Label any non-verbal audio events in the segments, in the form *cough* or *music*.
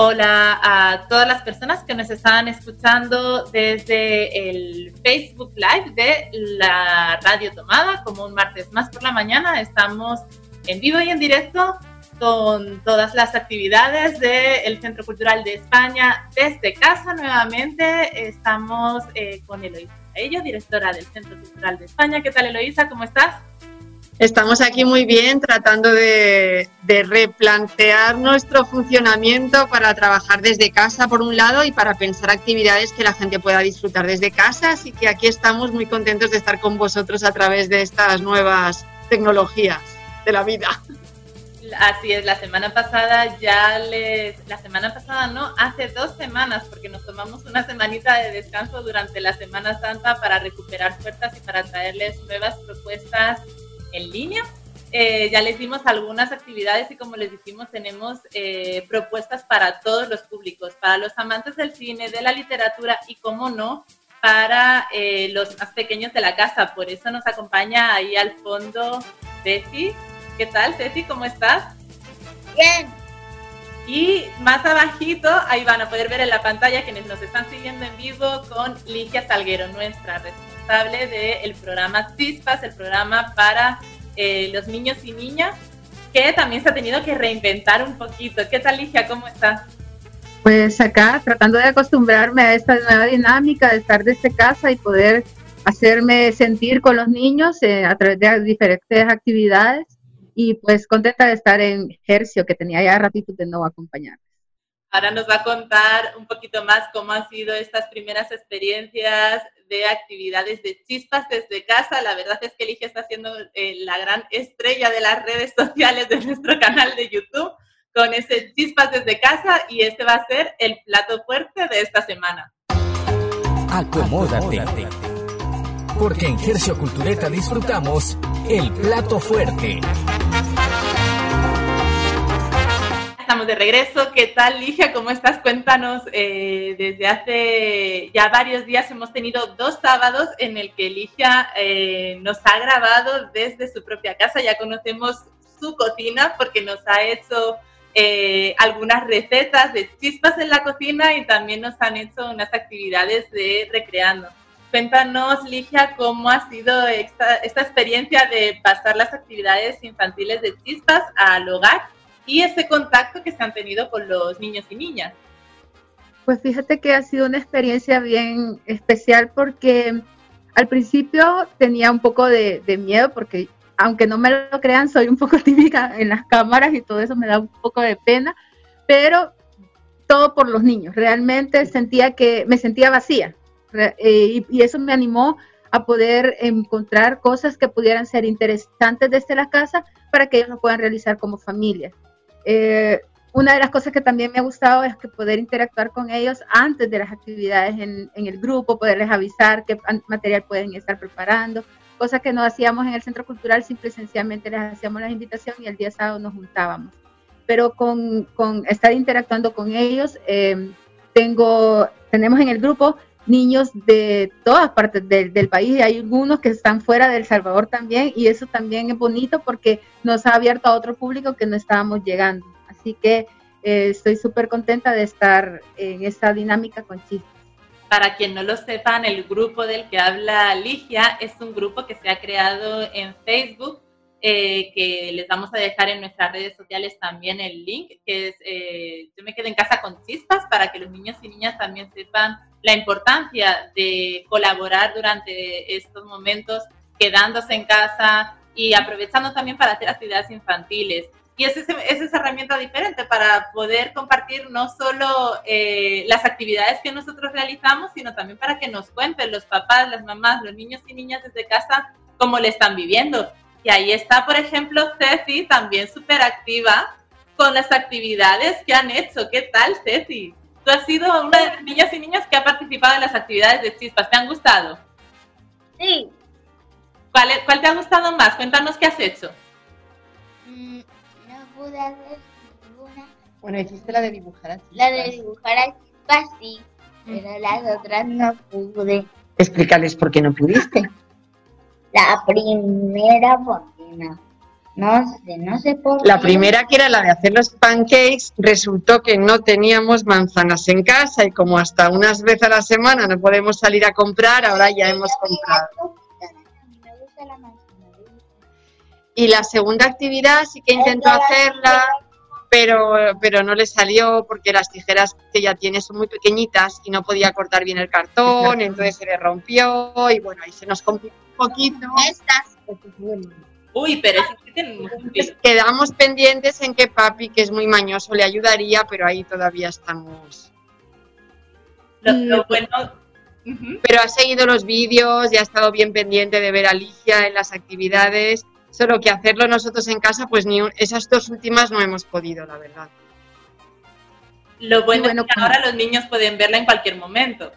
Hola a todas las personas que nos están escuchando desde el Facebook Live de la Radio Tomada, como un martes más por la mañana. Estamos en vivo y en directo con todas las actividades del Centro Cultural de España desde casa. Nuevamente estamos eh, con Eloisa Ello, directora del Centro Cultural de España. ¿Qué tal Eloisa? ¿Cómo estás? Estamos aquí muy bien tratando de, replantear nuestro funcionamiento para trabajar desde casa por un lado y para pensar actividades que la gente pueda disfrutar desde casa. Así que aquí estamos muy contentos de estar con vosotros a través de estas nuevas tecnologías de la vida. Así es, la semana pasada ya les, la semana pasada no, hace dos semanas, porque nos tomamos una semanita de descanso durante la Semana Santa para recuperar fuerzas y para traerles nuevas propuestas en línea. Eh, ya les dimos algunas actividades y como les dijimos, tenemos eh, propuestas para todos los públicos, para los amantes del cine, de la literatura y, como no, para eh, los más pequeños de la casa. Por eso nos acompaña ahí al fondo Ceci. ¿Qué tal, Ceci? ¿Cómo estás? Bien. Y más abajito, ahí van a poder ver en la pantalla quienes nos están siguiendo en vivo con Ligia Salguero, nuestra responsable del programa CISPAS, el programa para eh, los niños y niñas, que también se ha tenido que reinventar un poquito. ¿Qué tal, Ligia? ¿Cómo estás? Pues acá tratando de acostumbrarme a esta nueva dinámica de estar desde casa y poder hacerme sentir con los niños eh, a través de diferentes actividades y pues contenta de estar en Hercio, que tenía ya ratito de no acompañarles. Ahora nos va a contar un poquito más cómo han sido estas primeras experiencias de actividades de chispas desde casa. La verdad es que Ligia está siendo eh, la gran estrella de las redes *laughs* sociales de nuestro canal de YouTube con ese chispas desde casa y este va a ser el plato fuerte de esta semana. Acomódate. Porque en Hercio Cultureta disfrutamos el plato fuerte. Estamos de regreso. ¿Qué tal, Ligia? ¿Cómo estás? Cuéntanos. Eh, desde hace ya varios días hemos tenido dos sábados en el que Ligia eh, nos ha grabado desde su propia casa. Ya conocemos su cocina porque nos ha hecho eh, algunas recetas de chispas en la cocina y también nos han hecho unas actividades de recreando. Cuéntanos, Ligia, cómo ha sido esta, esta experiencia de pasar las actividades infantiles de chispas al hogar y ese contacto que se han tenido con los niños y niñas. Pues fíjate que ha sido una experiencia bien especial porque al principio tenía un poco de, miedo porque aunque no me lo crean, soy un poco *laughs* típica en las cámaras y todo eso me da un poco de pena, pero todo por los niños. Realmente sentía que me sentía vacía eh, y, eso me animó a poder encontrar cosas que pudieran ser interesantes desde la casa para que ellos lo puedan realizar como familia. Eh, una de las cosas que también me ha gustado es que poder interactuar con ellos antes de las actividades en, el grupo, poderles avisar qué material pueden estar preparando, cosa que no hacíamos en el centro cultural, simple y sencillamente les hacíamos la invitación y el día sábado nos juntábamos. Pero con, estar interactuando con ellos, eh, tengo, tenemos en el grupo niños de todas partes del país y hay algunos que están fuera del Salvador también y eso también es bonito porque nos ha abierto a otro público que no estábamos llegando. Así que eh, estoy súper contenta de estar en esta dinámica con chistes. Para quien no lo sepan, el grupo del que habla Ligia es un grupo que se ha creado en Facebook eh, que les vamos a dejar en nuestras redes sociales también el link, que es eh, Yo me quedo en casa con chispas, para que los niños y niñas también sepan la importancia de colaborar durante estos momentos, quedándose en casa y aprovechando también para hacer actividades infantiles. Y es, es esa herramienta diferente para poder compartir no solo eh, las actividades que nosotros realizamos, sino también para que nos cuenten los papás, las mamás, los niños y niñas desde casa cómo le están viviendo y ahí está, por ejemplo, Ceci, también súper activa con las actividades que han hecho. ¿Qué tal, Ceci? Tú has sido una de las niñas y niños que ha participado en las actividades de Chispas. ¿Te han gustado? Sí. ¿Cuál, cuál te ha gustado más? Cuéntanos qué has hecho. Mm, no pude hacer ninguna. Bueno, hiciste la de dibujar a La de dibujar a chispas sí, pero las otras no pude. Explícales por qué no pudiste. *laughs* La primera porque no. No sé, no sé por La qué. primera, que era la de hacer los pancakes, resultó que no teníamos manzanas en casa y como hasta unas veces a la semana no podemos salir a comprar, ahora ya hemos comprado. La. Y la segunda actividad sí que intentó hacerla, pero, pero no le salió porque las tijeras que ya tiene son muy pequeñitas y no podía cortar bien el cartón, entonces se le rompió y bueno, ahí se nos complicó un poquito. Estas. Uy, pero eso sí Entonces, sentido. quedamos pendientes en que papi, que es muy mañoso, le ayudaría, pero ahí todavía estamos. Lo, lo bueno... Pero ha seguido los vídeos y ha estado bien pendiente de ver a Ligia en las actividades, solo que hacerlo nosotros en casa, pues ni un- esas dos últimas no hemos podido, la verdad. Lo bueno, bueno, es que con- ahora los niños pueden verla en cualquier momento.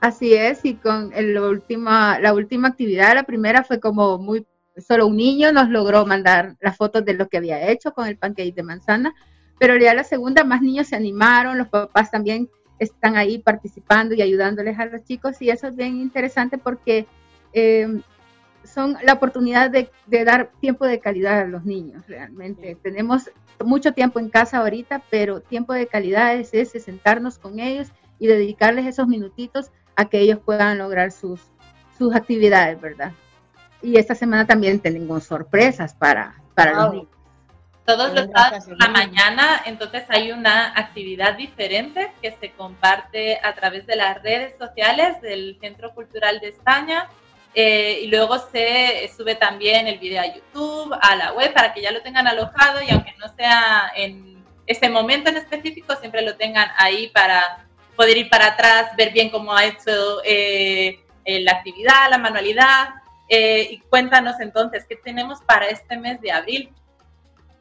Así es, y con el- la última, la última actividad, la primera fue como muy, solo un niño nos logró mandar las fotos de lo que había hecho con el pancake de manzana, pero ya la segunda más niños se animaron, los papás también están ahí participando y ayudándoles a los chicos y eso es bien interesante porque eh, son la oportunidad de, de dar tiempo de calidad a los niños realmente. Tenemos mucho tiempo en casa ahorita, pero tiempo de calidad es ese, sentarnos con ellos y dedicarles esos minutitos a que ellos puedan lograr sus, sus actividades, ¿verdad? Y esta semana también tenemos sorpresas para, para los niños. Todos los sábados por la mañana, entonces hay una actividad diferente que se comparte a través de las redes sociales del Centro Cultural de España eh, y luego se sube también el video a YouTube, a la web, para que ya lo tengan alojado y aunque no sea en ese momento en específico, siempre lo tengan ahí para poder ir para atrás, ver bien cómo ha hecho eh, eh, la actividad, la manualidad. Eh, y cuéntanos entonces, ¿qué tenemos para este mes de abril?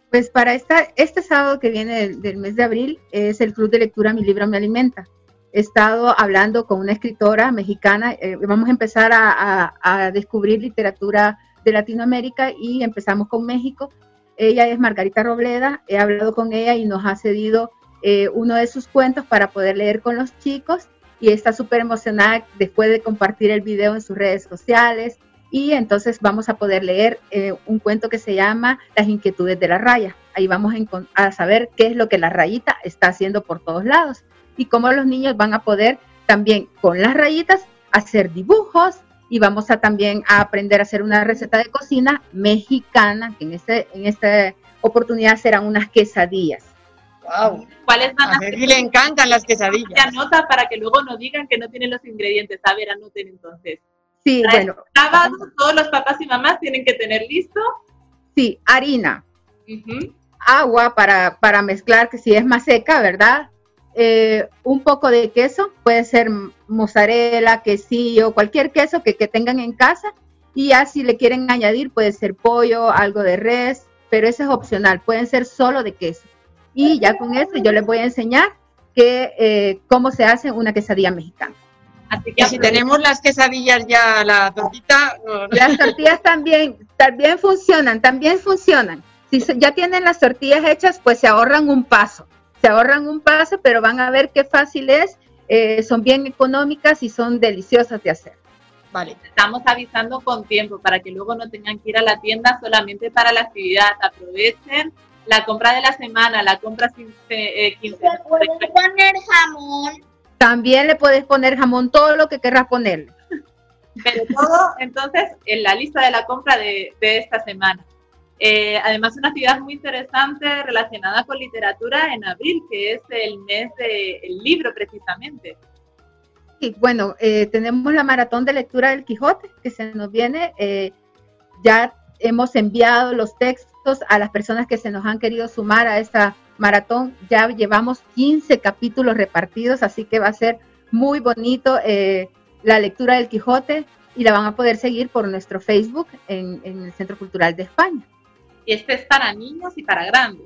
Pues para esta, este sábado que viene del, mes de abril es el Club de Lectura Mi Libro Me Alimenta. He estado hablando con una escritora mexicana, eh, vamos a empezar a descubrir literatura de Latinoamérica y empezamos con México. Ella es Margarita Robleda, he hablado con ella y nos ha cedido eh, uno de sus cuentos para poder leer con los chicos y está súper emocionada después de compartir el video en sus redes sociales y entonces vamos a poder leer eh, un cuento que se llama Las inquietudes de la raya. Ahí vamos a, saber qué es lo que la rayita está haciendo por todos lados y cómo los niños van a poder también con las rayitas hacer dibujos y vamos a también a aprender a hacer una receta de cocina mexicana, que en, este, en esta oportunidad serán unas quesadillas. Wow. ¿Cuáles van a A ser? Ceci le encantan las Se quesadillas. anota para que luego no digan que no tienen los ingredientes. A ver, anoten entonces. Sí, Para bueno, sábado, todos los papás y mamás tienen que tener listo. sí, harina, agua para, para mezclar, que si es más seca, ¿verdad? Eh, un poco de queso, puede ser mozzarella, quesillo, cualquier queso que, que tengan en casa. Y ya si le quieren añadir, puede ser pollo, algo de res, pero eso es opcional, pueden ser solo de queso. Y ya con eso yo les voy a enseñar que, eh, cómo se hace una quesadilla mexicana. Así que Y si tenemos las quesadillas ya, la tortita, no, no. Las tortillas también, también funcionan, también funcionan. Si ya tienen las tortillas hechas, pues se ahorran un paso. Se ahorran un paso, pero van a ver qué fácil es. eh, son bien económicas y son deliciosas de hacer. Vale. estamos avisando con tiempo para que luego no tengan que ir a la tienda solamente para la actividad. Aprovechen la compra de la semana, la compra sin- eh, quincenal. Se puede poner jamón. También le puedes poner jamón, todo lo que querrás ponerle. Pero todo, entonces, en la lista de la compra de, de esta semana. Eh, además, una actividad muy interesante relacionada con literatura en abril, que es el mes del libro, precisamente. Y bueno, eh, tenemos la maratón de lectura del Quijote que se nos viene. eh, ya hemos enviado los textos a las personas que se nos han querido sumar a esta maratón. Ya llevamos 15 capítulos repartidos, así que va a ser muy bonito eh, la lectura del Quijote y la van a poder seguir por nuestro Facebook en, en el Centro Cultural de España. Y este es para niños y para grandes.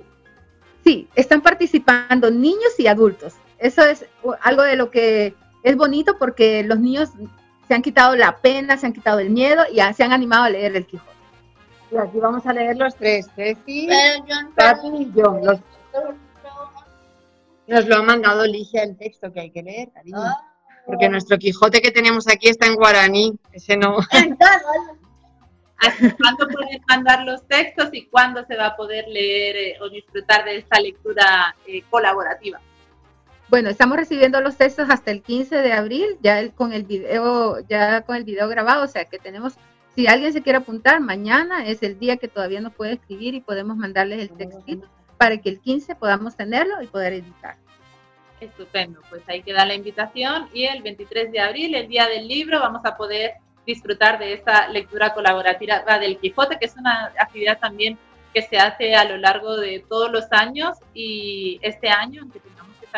Sí, están participando niños y adultos. eso es algo de lo que es bonito porque los niños se han quitado la pena, se han quitado el miedo y se han animado a leer el Quijote. Y aquí vamos a leer los tres, Ceci, Papi y yo. Nos lo ha mandado Ligia el texto que hay que leer, cariño. Ah. Porque nuestro Quijote que tenemos aquí está en guaraní, ese no. *laughs* ¿Cuándo pueden mandar los textos y cuándo se va a poder leer eh, o disfrutar de esta lectura eh, colaborativa? Bueno, estamos recibiendo los textos hasta el 15 de abril, ya con el video, ya con el video grabado, o sea que tenemos, si alguien se quiere apuntar, mañana es el día que todavía no puede escribir y podemos mandarles el textito para que el 15 podamos tenerlo y poder editar. Estupendo, pues ahí queda la invitación y el 23 de abril, el día del libro, vamos a poder disfrutar de esta lectura colaborativa del Quijote, que es una actividad también que se hace a lo largo de todos los años y este año, aunque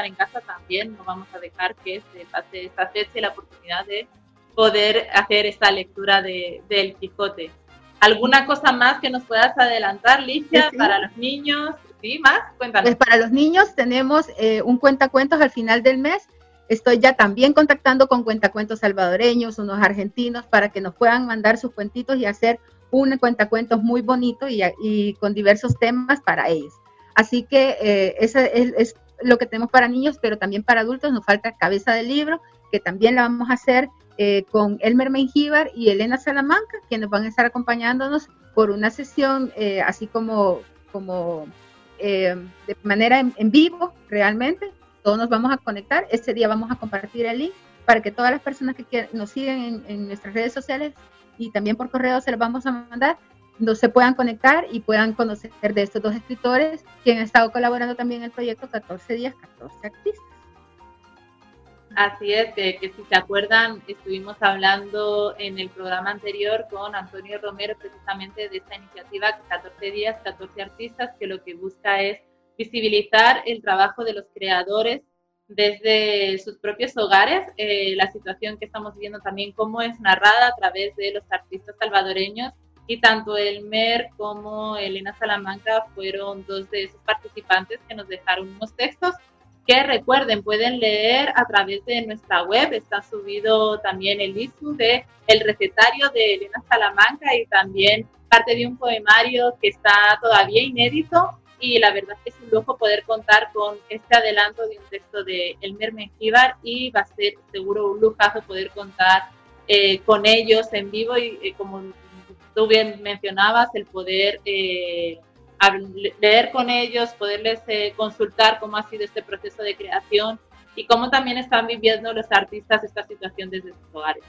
en casa también no vamos a dejar que se pase esta fecha y la oportunidad de poder hacer esta lectura de, del Quijote. ¿Alguna cosa más que nos puedas adelantar, Licia, para los niños? ¿Sí? ¿Más? Cuéntanos. Pues para los niños tenemos eh, un cuentacuentos al final del mes. Estoy ya también contactando con cuentacuentos salvadoreños, unos argentinos, para que nos puedan mandar sus cuentitos y hacer un cuentacuentos muy bonito y, con diversos temas para ellos. Así que eh, es, lo que tenemos para niños, pero también para adultos. Nos falta cabeza de libro, que también la vamos a hacer eh, con Elmer Mengíbar y Elena Salamanca, quienes van a estar acompañándonos por una sesión eh, así como, como eh, de manera en, vivo, realmente. Todos nos vamos a conectar. Este día vamos a compartir el link para que todas las personas que nos siguen en, nuestras redes sociales y también por correo se los vamos a mandar no se puedan conectar y puedan conocer de estos dos escritores, quien han estado colaborando también en el proyecto 14 días, 14 artistas. Así es, que, si se acuerdan, estuvimos hablando en el programa anterior con Antonio Romero precisamente de esta iniciativa 14 días, 14 artistas, que lo que busca es visibilizar el trabajo de los creadores desde sus propios hogares, eh, la situación que estamos viviendo también, cómo es narrada a través de los artistas salvadoreños y tanto Elmer como Elena Salamanca fueron dos de esos participantes que nos dejaron unos textos que recuerden, pueden leer a través de nuestra web, está subido también el ISU de el recetario de Elena Salamanca y también parte de un poemario que está todavía inédito y la verdad es que es un lujo poder contar con este adelanto de un texto de Elmer Mengíbar y va a ser seguro un lujazo poder contar eh, con ellos en vivo y eh, como tú bien mencionabas, el poder eh, leer con ellos, poderles eh, consultar cómo ha sido este proceso de creación y cómo también están viviendo los artistas esta situación desde sus hogares.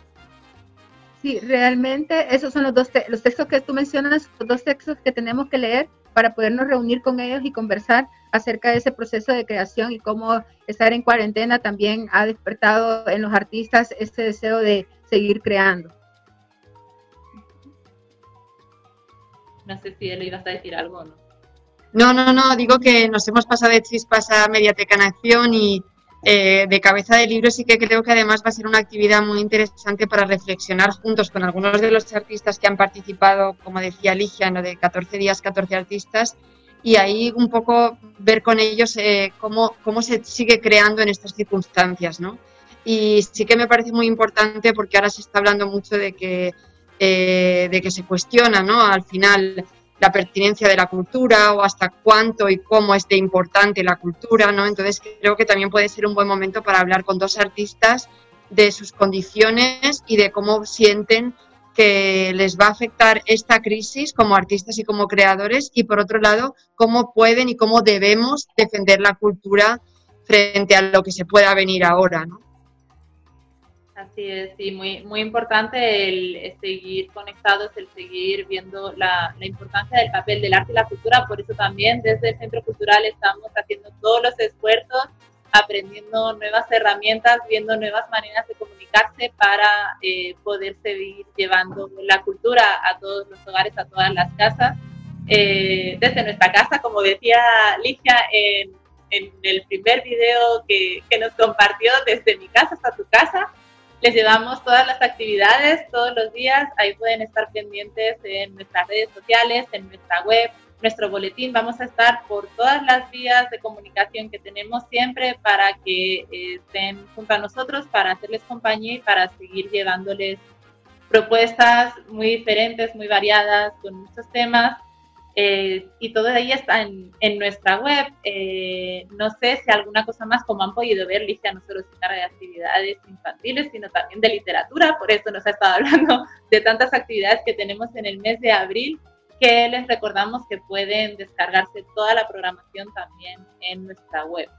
Sí, realmente esos son los dos los textos que tú mencionas, los dos textos que tenemos que leer para podernos reunir con ellos y conversar acerca de ese proceso de creación y cómo estar en cuarentena también ha despertado en los artistas ese deseo de seguir creando. No sé si él ibas a decir algo no. No, no, no, digo que nos hemos pasado de chispas a Mediateca en Acción y eh, de cabeza de libro sí que creo que además va a ser una actividad muy interesante para reflexionar juntos con algunos de los artistas que han participado, como decía Ligia, ¿no? de 14 días, 14 artistas, y ahí un poco ver con ellos eh, cómo, cómo se sigue creando en estas circunstancias, ¿no? Y sí que me parece muy importante porque ahora se está hablando mucho de que eh, de que se cuestiona ¿no? al final la pertinencia de la cultura o hasta cuánto y cómo es de importante la cultura, ¿no? Entonces creo que también puede ser un buen momento para hablar con dos artistas de sus condiciones y de cómo sienten que les va a afectar esta crisis como artistas y como creadores y por otro lado cómo pueden y cómo debemos defender la cultura frente a lo que se pueda venir ahora, ¿no? Así es, sí, muy, muy importante el, seguir conectados, el seguir viendo la, la, importancia del papel del arte y la cultura. Por eso también desde el Centro Cultural estamos haciendo todos los esfuerzos, aprendiendo nuevas herramientas, viendo nuevas maneras de comunicarse para eh, poder seguir llevando la cultura a todos los hogares, a todas las casas. Eh, desde nuestra casa, como decía Ligia en, en el primer video que, que nos compartió, desde mi casa hasta tu casa les llevamos todas las actividades todos los días. Ahí pueden estar pendientes en nuestras redes sociales, en nuestra web, nuestro boletín. Vamos a estar por todas las vías de comunicación que tenemos siempre para que eh, estén junto a nosotros, para hacerles compañía y para seguir llevándoles propuestas muy diferentes, muy variadas, con muchos temas. Eh, y todo ahí está en, en nuestra web. Eh, no sé si alguna cosa más, como han podido ver, Ligia no solo se encarga de actividades infantiles, sino también de literatura, por eso nos ha estado *laughs* hablando de tantas actividades que tenemos en el mes de abril que les recordamos que pueden descargarse toda la programación también en nuestra web.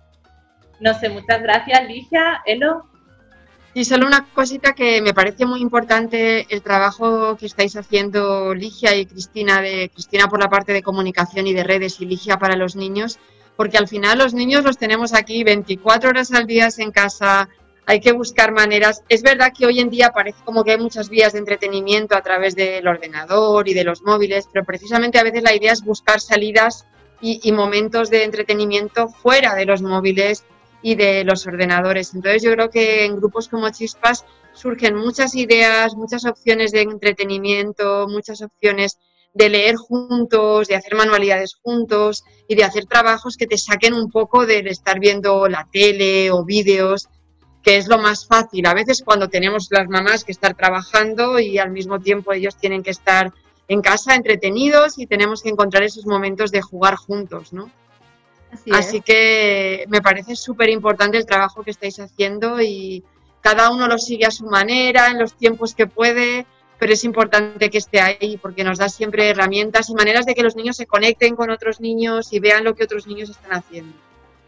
No sé, muchas gracias, Ligia. Elo. Y solo una cosita que me parece muy importante el trabajo que estáis haciendo Ligia y Cristina, de Cristina por la parte de comunicación y de redes y Ligia para los niños, porque al final los niños los tenemos aquí 24 horas al día en casa, hay que buscar maneras. Es verdad que hoy en día parece como que hay muchas vías de entretenimiento a través del ordenador y de los móviles, pero precisamente a veces la idea es buscar salidas y, momentos de entretenimiento fuera de los móviles y de los ordenadores. Entonces yo creo que en grupos como Chispas surgen muchas ideas, muchas opciones de entretenimiento, muchas opciones de leer juntos, de hacer manualidades juntos y de hacer trabajos que te saquen un poco del estar viendo la tele o vídeos que es lo más fácil. A veces cuando tenemos las mamás que estar trabajando y al mismo tiempo ellos tienen que estar en casa entretenidos y tenemos que encontrar esos momentos de jugar juntos, ¿no? Así, que me parece súper importante el trabajo que estáis haciendo y cada uno lo sigue a su manera, en los tiempos que puede, pero es importante que esté ahí porque nos da siempre herramientas y maneras de que los niños se conecten con otros niños y vean lo que otros niños están haciendo.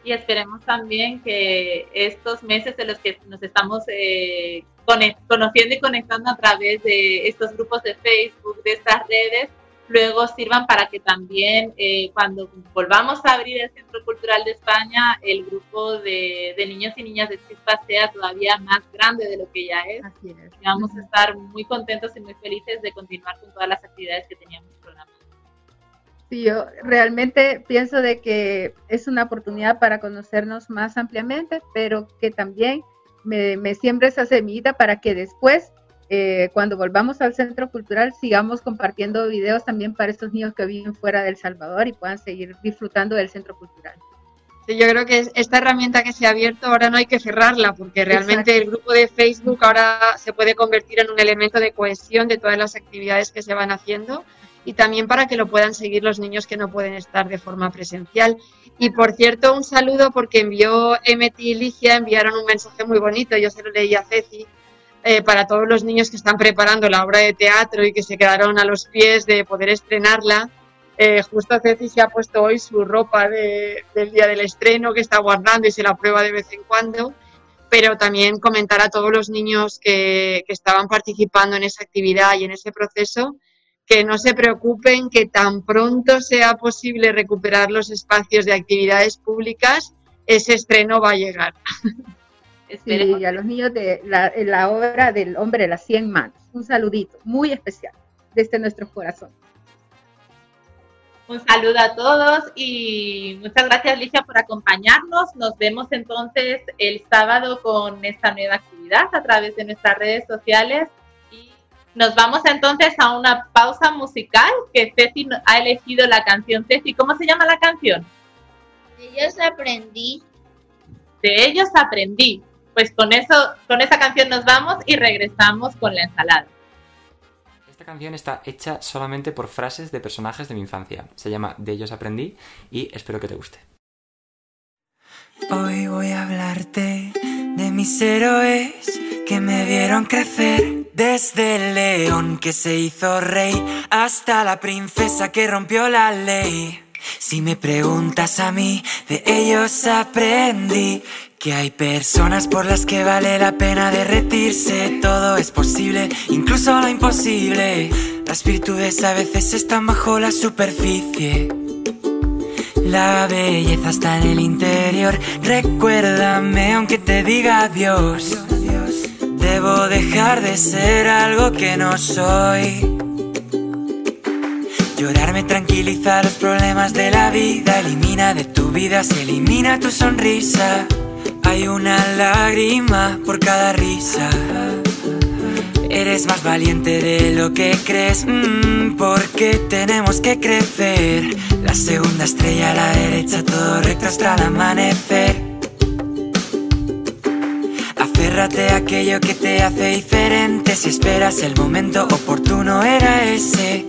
Y esperemos también que estos meses en los que nos estamos eh, conociendo y conectando a través de estos grupos de Facebook, de estas redes, luego sirvan para que también eh, cuando volvamos a abrir el Centro Cultural de España, el grupo de, niños y niñas de Chispa sea todavía más grande de lo que ya es. Así es. Y vamos a estar muy contentos y muy felices de continuar con todas las actividades que teníamos programadas. Sí, yo realmente pienso de que es una oportunidad para conocernos más ampliamente, pero que también me, me siembra esa semillita para que después, eh, cuando volvamos al centro cultural, sigamos compartiendo videos también para estos niños que viven fuera del Salvador y puedan seguir disfrutando del centro cultural. Sí, yo creo que esta herramienta que se ha abierto ahora no hay que cerrarla, porque realmente el grupo de Facebook ahora se puede convertir en un elemento de cohesión de todas las actividades que se van haciendo y también para que lo puedan seguir los niños que no pueden estar de forma presencial. Y por cierto, un saludo porque envió Emeti y Ligia, enviaron un mensaje muy bonito, yo se lo leí a Ceci, eh, para todos los niños que están preparando la obra de teatro y que se quedaron a los pies de poder estrenarla. Eh, justo Ceci se ha puesto hoy su ropa del día del estreno que está guardando y se la prueba de vez en cuando, pero también comentar a todos los niños que, que estaban participando en esa actividad y en ese proceso que no se preocupen, que tan pronto sea posible recuperar los espacios de actividades públicas, ese estreno va a llegar. *laughs* Sí, a los niños de la, obra del hombre de las 100 manos. Un saludito muy especial desde nuestro corazón. Un saludo a todos y muchas gracias Licia por acompañarnos. Nos vemos entonces el sábado con esta nueva actividad a través de nuestras redes sociales nos vamos entonces a una pausa musical que Ceci ha elegido la canción. Ceci, ¿cómo se llama la canción? De ellos aprendí. De ellos aprendí. Pues con eso, con esa canción nos vamos y regresamos con la ensalada. Esta canción está hecha solamente por frases de personajes de mi infancia. Se llama De ellos aprendí y espero que te guste. Hoy voy a hablarte de mis héroes que me vieron crecer desde el león que se hizo rey hasta la princesa que rompió la ley. Si me preguntas a mí, de ellos aprendí que hay personas por las que vale la pena derretirse. Todo es posible, incluso lo imposible. Las virtudes a veces están bajo la superficie. La belleza está en el interior. Recuérdame aunque te diga adiós. Debo dejar de ser algo que no soy. Llorarme tranquiliza los problemas de la vida, elimina de tu vida, se elimina tu sonrisa. Hay una lágrima por cada risa. Eres más valiente de lo que crees, mm, porque tenemos que crecer. La segunda estrella a la derecha, todo recto hasta el amanecer. Aférrate a aquello que te hace diferente. Si esperas el momento oportuno, era ese.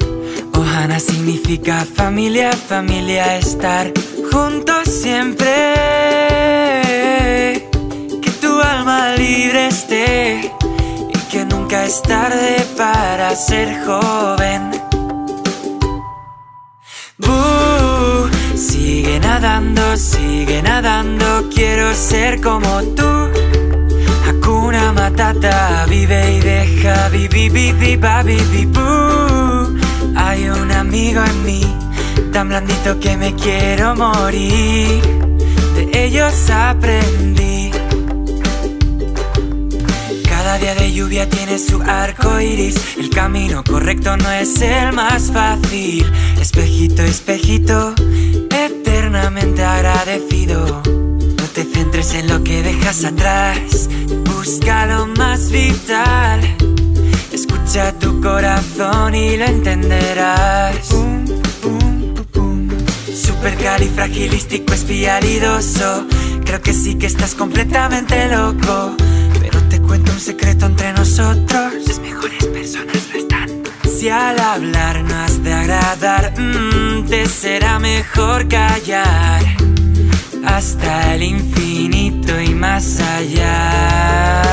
Ohana significa familia, familia, estar juntos siempre. Que tu alma libre esté y que nunca es tarde para ser joven. Boo, sigue nadando, sigue nadando, quiero ser como tú. Hakuna Matata, vive y deja, vivi, vivi, babi. Hay un amigo en mí, tan blandito que me quiero morir. Ellos aprendí. Cada día de lluvia tiene su arco iris. El camino correcto no es el más fácil. Espejito, espejito, eternamente agradecido. No te centres en lo que dejas atrás. Busca lo más vital. Escucha tu corazón y lo entenderás. Supercalifragilístico espialidoso. Creo que sí que estás completamente loco. Pero te cuento un secreto entre nosotros. Las mejores personas lo están. Si al hablar no has de agradar, mm, te será mejor callar. Hasta el infinito y más allá.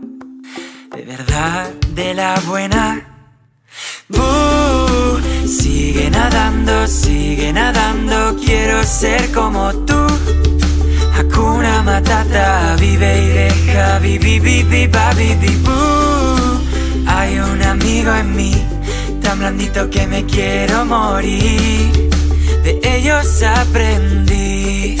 De verdad, de la buena. Boo, sigue nadando, sigue nadando, quiero ser como tú. Hakuna Matata, vive y deja, vivi, vivi, babi, boo. Hay un amigo en mí, tan blandito que me quiero morir. De ellos aprendí.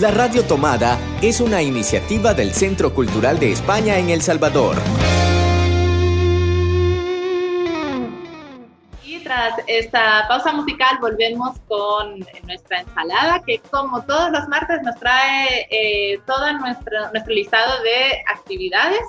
La Radio Tomada es una iniciativa del Centro Cultural de España en El Salvador. Y tras esta pausa musical volvemos con nuestra ensalada que como todos los martes nos trae eh, todo nuestro, nuestro listado de actividades.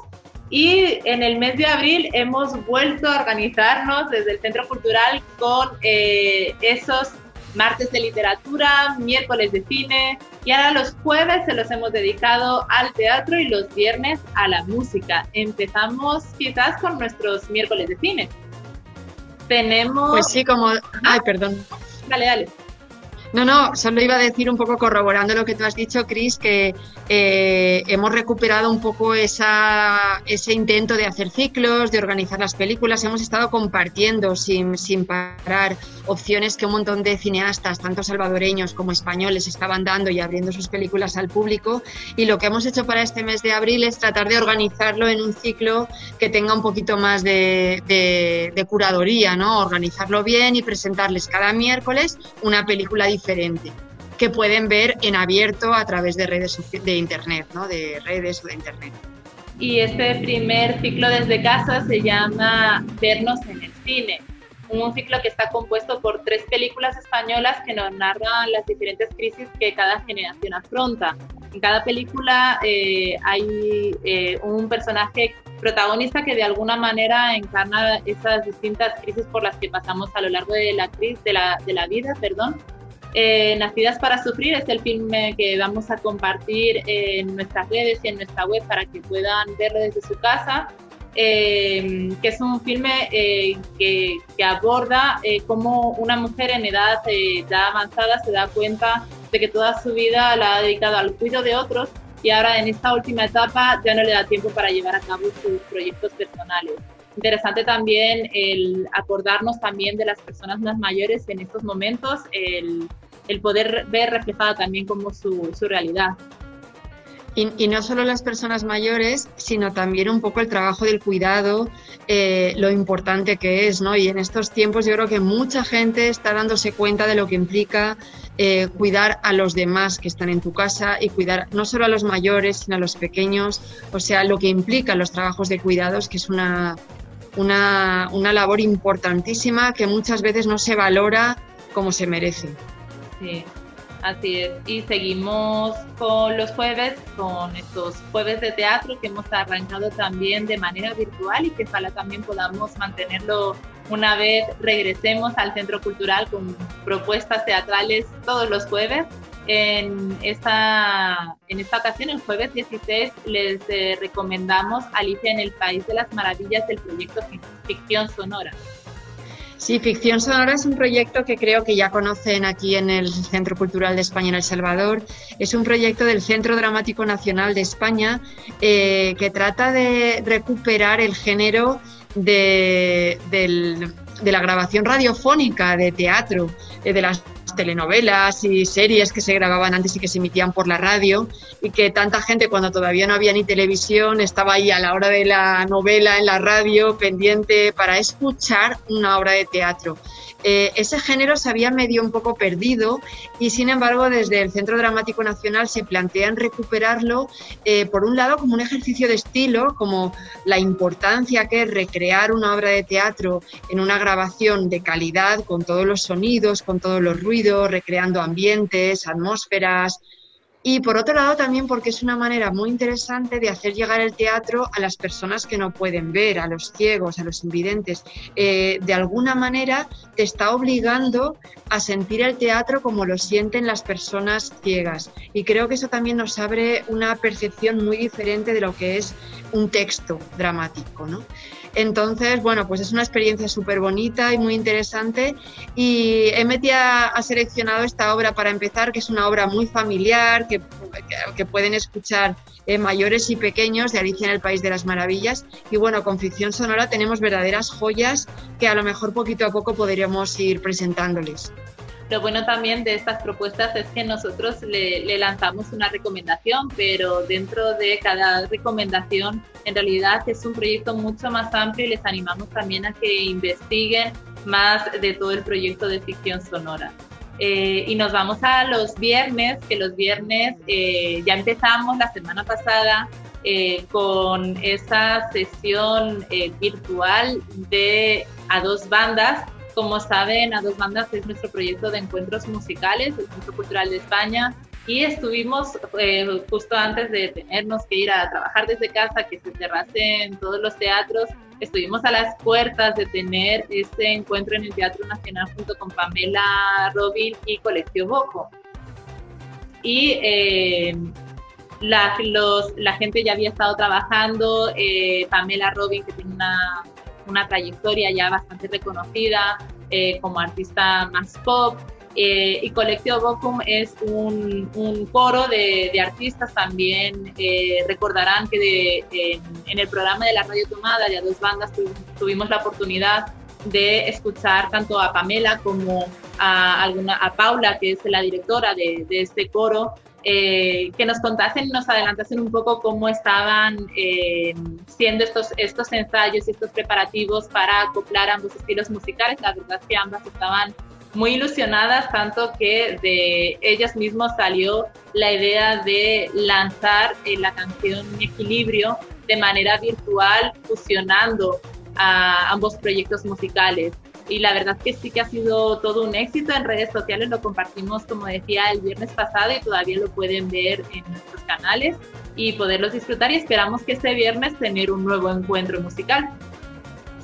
Y en el mes de abril hemos vuelto a organizarnos desde el Centro Cultural con eh, esos martes de literatura, miércoles de cine y ahora los jueves se los hemos dedicado al teatro y los viernes a la música. Empezamos quizás con nuestros miércoles de cine. Tenemos... Pues sí, como... Ay, perdón. Dale, dale. No, no, solo iba a decir un poco corroborando lo que tú has dicho, Cris, que eh, hemos recuperado un poco ese intento de hacer ciclos, de organizar las películas. Hemos estado compartiendo sin, sin parar opciones que un montón de cineastas, tanto salvadoreños como españoles, estaban dando y abriendo sus películas al público. Y lo que hemos hecho para este mes de abril es tratar de organizarlo en un ciclo que tenga un poquito más de, de, curaduría, ¿no? Organizarlo bien y presentarles cada miércoles una película diferente que pueden ver en abierto a través de redes de internet, ¿no? de redes o de internet. Y este primer ciclo desde casa se llama Vernos en el cine. un ciclo que está compuesto por tres películas españolas que nos narran las diferentes crisis que cada generación afronta. En cada película eh, hay eh, un personaje protagonista que de alguna manera encarna esas distintas crisis por las que pasamos a lo largo de la, de la, de la vida. Perdón. Eh, Nacidas para Sufrir es el filme que vamos a compartir en nuestras redes y en nuestra web para que puedan verlo desde su casa. Eh, que es un filme eh, que, que, aborda cómo una mujer en edad ya avanzada se da cuenta de que toda su vida la ha dedicado al cuidado de otros y ahora en esta última etapa ya no le da tiempo para llevar a cabo sus proyectos personales. Interesante también el acordarnos también de las personas más mayores en estos momentos, el, el poder ver reflejada también como su, su realidad. Y, no solo las personas mayores, sino también un poco el trabajo del cuidado, eh, lo importante que es, ¿no? Y en estos tiempos yo creo que mucha gente está dándose cuenta de lo que implica eh, cuidar a los demás que están en tu casa y cuidar no solo a los mayores, sino a los pequeños, o sea, lo que implica los trabajos de cuidados, que es una, una, una labor importantísima que muchas veces no se valora como se merece. Sí. Así es, y seguimos con los jueves, con estos jueves de teatro que hemos arrancado también de manera virtual y que ojalá también podamos mantenerlo una vez regresemos al Centro Cultural con propuestas teatrales todos los jueves. En esta, en esta ocasión, el jueves 16, les eh, recomendamos Alicia en el País de las Maravillas del proyecto Ficción Sonora. Sí, Ficción Sonora es un proyecto que creo que ya conocen aquí en el Centro Cultural de España en El Salvador. Es un proyecto del Centro Dramático Nacional de España eh, que trata de recuperar el género de, de la grabación radiofónica de teatro, eh, de las telenovelas y series que se grababan antes y que se emitían por la radio y que tanta gente cuando todavía no había ni televisión estaba ahí a la hora de la novela en la radio pendiente para escuchar una obra de teatro. Eh, ese género se había medio un poco perdido y sin embargo desde el Centro Dramático Nacional se plantean recuperarlo eh, por un lado como un ejercicio de estilo, como la importancia que es recrear una obra de teatro en una grabación de calidad con todos los sonidos, con todos los ruidos, recreando ambientes, atmósferas, y por otro lado también porque es una manera muy interesante de hacer llegar el teatro a las personas que no pueden ver, a los ciegos, a los invidentes. Eh, de alguna manera te está obligando a sentir el teatro como lo sienten las personas ciegas. Y creo que eso también nos abre una percepción muy diferente de lo que es un texto dramático. ¿no? Entonces, bueno, pues es una experiencia súper bonita y muy interesante. Y Emeti ha, seleccionado esta obra para empezar, que es una obra muy familiar, que, que pueden escuchar eh, mayores y pequeños de Alicia en el País de las Maravillas. Y bueno, con ficción sonora tenemos verdaderas joyas que a lo mejor poquito a poco podríamos ir presentándoles. Lo bueno también de estas propuestas es que nosotros le, lanzamos una recomendación, pero dentro de cada recomendación en realidad es un proyecto mucho más amplio y les animamos también a que investiguen más de todo el proyecto de ficción sonora. Eh, y nos vamos a los viernes, que los viernes eh, ya empezamos la semana pasada eh, con esa sesión virtual de a dos bandas como saben, A Dos Bandas es nuestro proyecto de encuentros musicales, el Centro Cultural de España, y estuvimos eh, justo antes de tenernos que ir a trabajar desde casa, que se cerrasen todos los teatros, estuvimos a las puertas de tener este encuentro en el Teatro Nacional junto con Pamela Robin y Colegio Boco. Y eh, la, los, la gente ya había estado trabajando, eh, Pamela Robin, que tiene una una trayectoria ya bastante reconocida eh, como artista más pop. Eh, y Colectivo Bocum es un, coro de, artistas también. Eh, recordarán que en, el programa de la Radio Tomada, ya dos bandas, tuvimos la oportunidad de escuchar tanto a Pamela como a, alguna, a Paula, que es la directora de este coro, eh, que nos contasen, nos adelantasen un poco cómo estaban eh, siendo estos, estos ensayos y estos preparativos para acoplar ambos estilos musicales. La verdad es que ambas estaban muy ilusionadas, tanto que de ellas mismas salió la idea de lanzar eh, la canción Equilibrio de manera virtual, fusionando a ambos proyectos musicales. Y la verdad que sí que ha sido todo un éxito en redes sociales, lo compartimos como decía el viernes pasado y todavía lo pueden ver en nuestros canales y poderlos disfrutar y esperamos que este viernes tener un nuevo encuentro musical.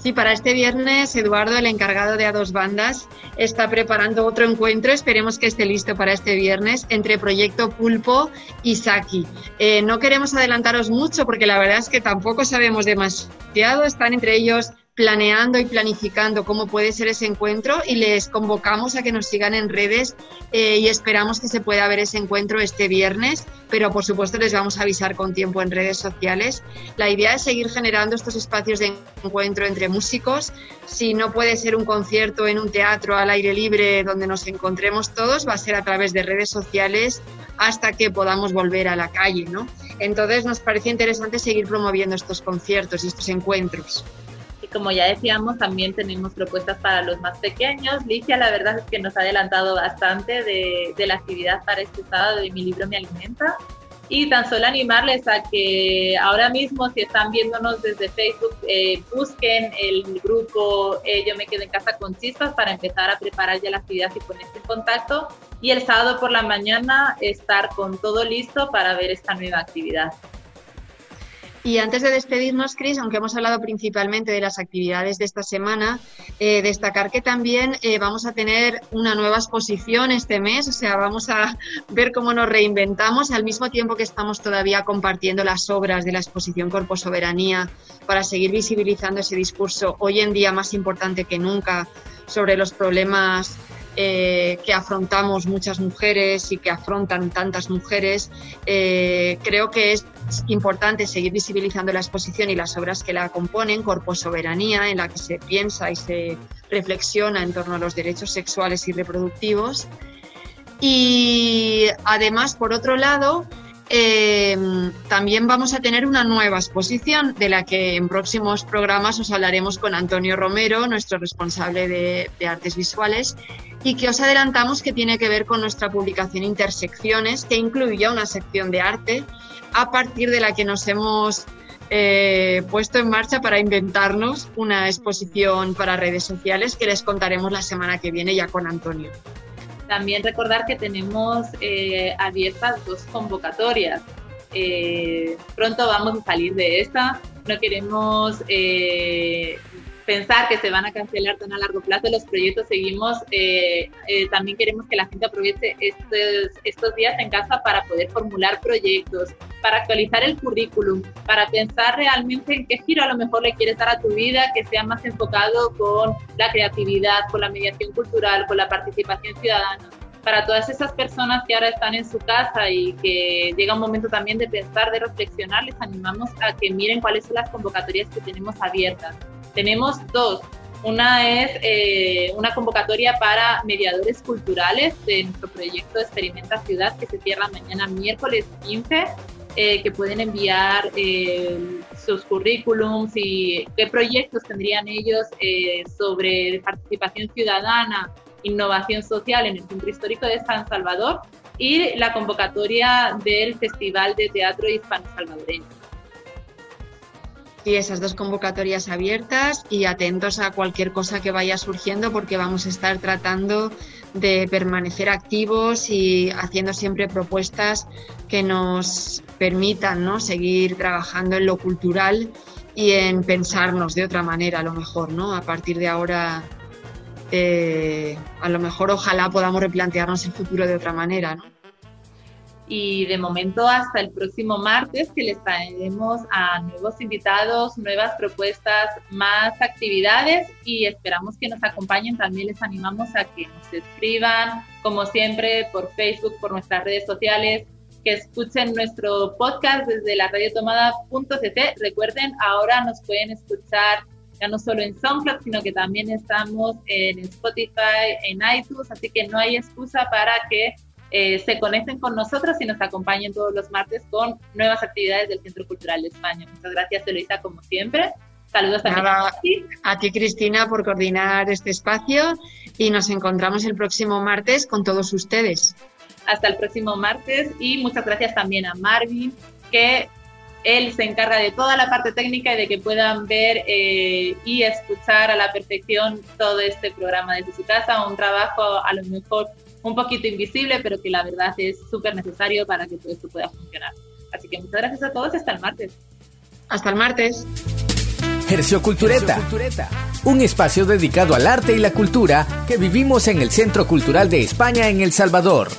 Sí, para este viernes Eduardo, el encargado de A Dos Bandas, está preparando otro encuentro, esperemos que esté listo para este viernes, entre Proyecto Pulpo y Saki. Eh, no queremos adelantaros mucho porque la verdad es que tampoco sabemos demasiado, están entre ellos planeando y planificando cómo puede ser ese encuentro y les convocamos a que nos sigan en redes eh, y esperamos que se pueda ver ese encuentro este viernes, pero por supuesto les vamos a avisar con tiempo en redes sociales. La idea es seguir generando estos espacios de encuentro entre músicos. Si no puede ser un concierto en un teatro al aire libre donde nos encontremos todos, va a ser a través de redes sociales hasta que podamos volver a la calle, ¿no? Entonces nos parece interesante seguir promoviendo estos conciertos y estos encuentros como ya decíamos, también tenemos propuestas para los más pequeños. Licia, la verdad es que nos ha adelantado bastante de, de la actividad para este sábado de Mi Libro Me Alimenta. Y tan solo animarles a que ahora mismo, si están viéndonos desde Facebook, eh, busquen el grupo eh, Yo me quedo en casa con chispas para empezar a preparar ya la actividad y ponerse en contacto. Y el sábado por la mañana estar con todo listo para ver esta nueva actividad. Y antes de despedirnos, Cris, aunque hemos hablado principalmente de las actividades de esta semana, eh, destacar que también eh, vamos a tener una nueva exposición este mes, o sea, vamos a *laughs* ver cómo nos reinventamos al mismo tiempo que estamos todavía compartiendo las obras de la exposición Corpo Soberanía para seguir visibilizando ese discurso hoy en día más importante que nunca sobre los problemas eh, que afrontamos muchas mujeres y que afrontan tantas mujeres. Eh, creo que es importante seguir visibilizando la exposición y las obras que la componen, Corpo Soberanía, en la que se piensa y se reflexiona en torno a los derechos sexuales y reproductivos. Y además, por otro lado, eh, también vamos a tener una nueva exposición de la que en próximos programas os hablaremos con Antonio Romero, nuestro responsable de, artes visuales, y que os adelantamos que tiene que ver con nuestra publicación Intersecciones, que incluye una sección de arte a partir de la que nos hemos eh, puesto en marcha para inventarnos una exposición para redes sociales que les contaremos la semana que viene ya con Antonio. También recordar que tenemos eh, abiertas dos convocatorias. Eh, pronto vamos a salir de esta. No queremos eh, pensar que se van a cancelar tan a largo plazo los proyectos. Seguimos, también queremos que la gente aproveche estos, estos días en casa para poder formular proyectos, para actualizar el currículum, para pensar realmente en qué giro a lo mejor le quieres dar a tu vida, que sea más enfocado con la creatividad, con la mediación cultural, con la participación ciudadana. Para todas esas personas que ahora están en su casa y que llega un momento también de pensar, de reflexionar, les animamos a que miren cuáles son las convocatorias que tenemos abiertas. Tenemos dos. Una es eh, una convocatoria para mediadores culturales de nuestro proyecto Experimenta Ciudad que se cierra mañana miércoles 15 eh, que pueden enviar eh, sus currículums y qué proyectos tendrían ellos eh, sobre participación ciudadana, innovación social en el Centro Histórico de San Salvador y la convocatoria del Festival de Teatro Hispano-Salvadoreño. Y esas dos convocatorias abiertas y atentos a cualquier cosa que vaya surgiendo porque vamos a estar tratando de permanecer activos y haciendo siempre propuestas que nos permitan ¿no? seguir trabajando en lo cultural y en pensarnos de otra manera a lo mejor, ¿no? A partir de ahora, eh, a lo mejor ojalá podamos replantearnos el futuro de otra manera, ¿no? Y de momento hasta el próximo martes que les traeremos a nuevos invitados, nuevas propuestas, más actividades y esperamos que nos acompañen. También les animamos a que nos escriban, como siempre, por Facebook, por nuestras redes sociales, que escuchen nuestro podcast desde la radiotomada.cc. Recuerden, ahora nos pueden escuchar ya no solo en SoundCloud, sino que también estamos en Spotify, en iTunes, así que no hay excusa para que eh, se conecten con nosotros y nos acompañen todos los martes con nuevas actividades del Centro Cultural de España. Muchas gracias, Eloisa, como siempre. Saludos también a ti. A ti, Cristina, por coordinar este espacio y nos encontramos el próximo martes con todos ustedes. Hasta el próximo martes y muchas gracias también a Marvin, que él se encarga de toda la parte técnica y de que puedan ver eh, y escuchar a la perfección todo este programa desde su casa, un trabajo a lo mejor un poquito invisible, pero que la verdad es súper necesario para que todo esto pueda funcionar. Así que muchas gracias a todos y hasta el martes. Hasta el martes. Hercio Cultureta, un espacio dedicado al arte y la cultura que vivimos en el Centro Cultural de España en El Salvador.